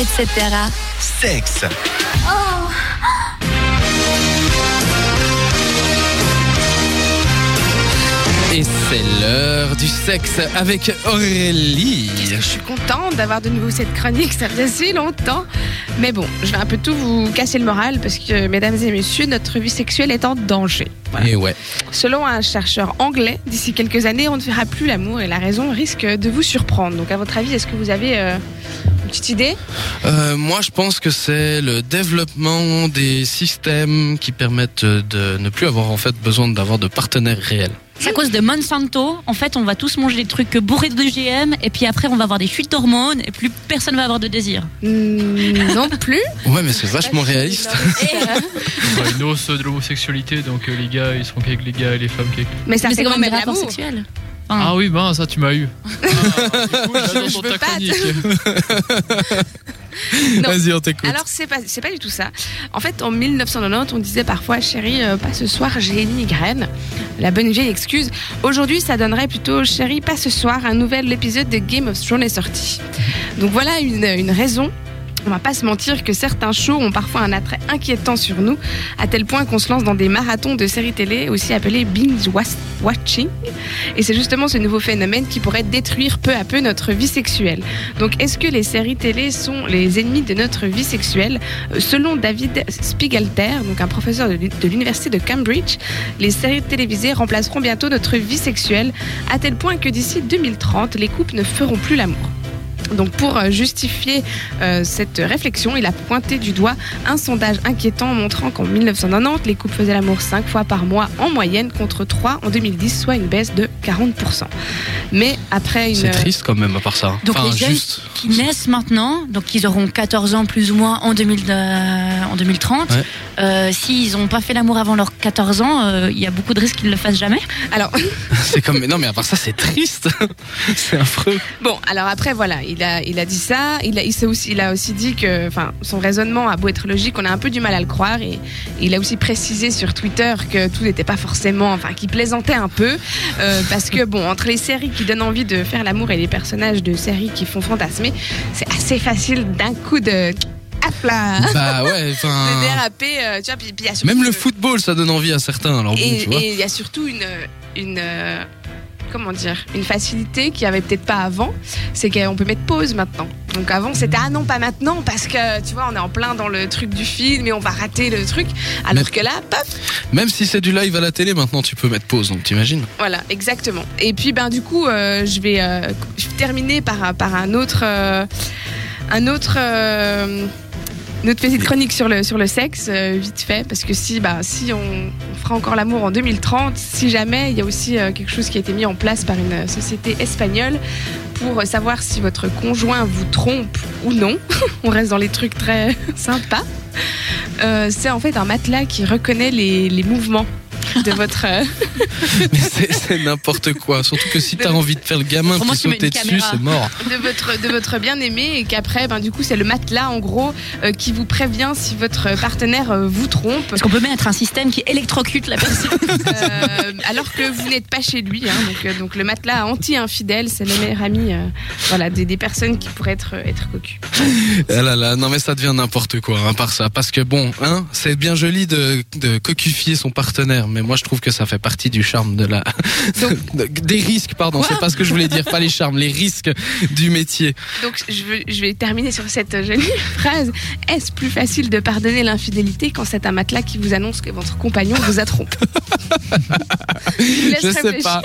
etc. Sexe. Et c'est l'heure du sexe avec Aurélie. Je suis contente d'avoir de nouveau cette chronique, ça faisait si longtemps. Mais bon, je vais un peu tout vous casser le moral parce que, mesdames et messieurs, notre vie sexuelle est en danger. Voilà. Et ouais. Selon un chercheur anglais, d'ici quelques années, on ne fera plus l'amour et la raison risque de vous surprendre. Donc, à votre avis, est-ce que vous avez euh, une petite idée Euh, moi, je pense que c'est le développement des systèmes qui permettent de ne plus avoir en fait besoin d'avoir de partenaires réels. C'est à cause de Monsanto. En fait, on va tous manger des trucs bourrés de GM et puis après, on va avoir des fuites d'hormones et plus personne va avoir de désir. Hmm, Non plus. Ouais, mais c'est vachement réaliste. On voit une hausse de l'homosexualité, donc euh, les gars ils seront qu'avec les gars et les femmes qu'avec. Mais ça Mais fait c'est quand même des rapports sexuels. Ah oui, ben ça tu m'as eu. Ah, Je veux pas. Vas-y, on t'écoute. Alors c'est pas c'est pas du tout ça. En fait, en 1990, on disait parfois chérie, euh, pas ce soir, j'ai une migraine. La bonne vieille excuse. Aujourd'hui, ça donnerait plutôt chérie, pas ce soir, un nouvel épisode de Game of Thrones est sorti. Donc voilà une, une raison. On va pas se mentir que certains shows ont parfois un attrait inquiétant sur nous, à tel point qu'on se lance dans des marathons de séries télé, aussi appelés binge watching. Et c'est justement ce nouveau phénomène qui pourrait détruire peu à peu notre vie sexuelle. Donc, est-ce que les séries télé sont les ennemis de notre vie sexuelle? Euh, Selon David Spiegelter, donc un professeur de l'université de Cambridge, les séries télévisées remplaceront bientôt notre vie sexuelle, à tel point que d'ici 2030, les couples ne feront plus l'amour. Donc pour euh, justifier euh, cette réflexion, il a pointé du doigt un sondage inquiétant montrant qu'en 1990, les couples faisaient l'amour 5 fois par mois en moyenne contre 3 en 2010, soit une baisse de 40%. Mais après une... C'est triste quand même à part ça. Donc enfin, les jeunes juste. qui naissent maintenant, donc ils auront 14 ans plus ou moins en, 2000, euh, en 2030. Ouais. Euh, S'ils n'ont pas fait l'amour avant leurs 14 ans, euh, il y a beaucoup de risques qu'ils ne le fassent jamais. Alors, C'est comme. mais Non, mais à part ça, c'est triste. c'est affreux. Bon, alors après, voilà, il a, il a dit ça. Il a, il, aussi, il a aussi dit que, enfin, son raisonnement a beau être logique, on a un peu du mal à le croire. Et, il a aussi précisé sur Twitter que tout n'était pas forcément, enfin, qu'il plaisantait un peu. euh, parce que, bon, entre les séries qui donnent envie de faire l'amour et les personnages de séries qui font fantasmer, c'est assez facile d'un coup de. Là Bah ouais, enfin. déraper, euh, tu vois, puis- puis il y a surtout Même le football, ça donne envie à certains. Alors bon, et tu vois. et il y a surtout une, une euh, comment dire, une facilité qu'il y avait peut-être pas avant, c'est qu'on peut mettre pause maintenant. Donc avant c'était ah non pas maintenant parce que tu vois on est en plein dans le truc du film et on va rater le truc. Alors Mais- que là, Même si c'est du live à la télé, maintenant tu peux mettre pause, donc t'imagines voilà exactement. Et puis ben du coup euh, je vais euh, je vais terminer par par un autre euh, un autre euh, une autre petite chronique sur le, sur le sexe, euh, vite fait, parce que si, bah, si on, on fera encore l'amour en 2030, si jamais, il y a aussi euh, quelque chose qui a été mis en place par une euh, société espagnole pour savoir si votre conjoint vous trompe ou non. on reste dans les trucs très sympas. Euh, c'est en fait un matelas qui reconnaît les, les mouvements de votre... euh, Mais c'est- n'importe quoi. Surtout que si t'as envie de faire le gamin qui tu mets sauter dessus, c'est mort. de votre de votre bien-aimé et qu'après ben du coup c'est le matelas en gros euh, qui vous prévient si votre partenaire euh, vous trompe Parce qu'on peut mettre un système qui électrocute la personne. euh, alors que vous n'êtes pas chez lui hein, donc euh, donc le matelas anti-infidèle c'est le meilleur ami euh, voilà des, des personnes qui pourraient être être cocu. Ah là là, non mais ça devient n'importe quoi, hein, par ça. Parce que bon, hein, c'est bien joli de, de cocufier son partenaire, mais moi je trouve que ça fait partie du charme de la, de- des risques, pardon. C'est pas ce que je voulais dire, pas les charmes, les risques du métier. Donc je veux- je vais terminer sur cette jolie phrase. Est-ce plus facile de pardonner l'infidélité quand c'est un matelas qui vous annonce que votre compagnon vous a trompé? Je Je sais pas.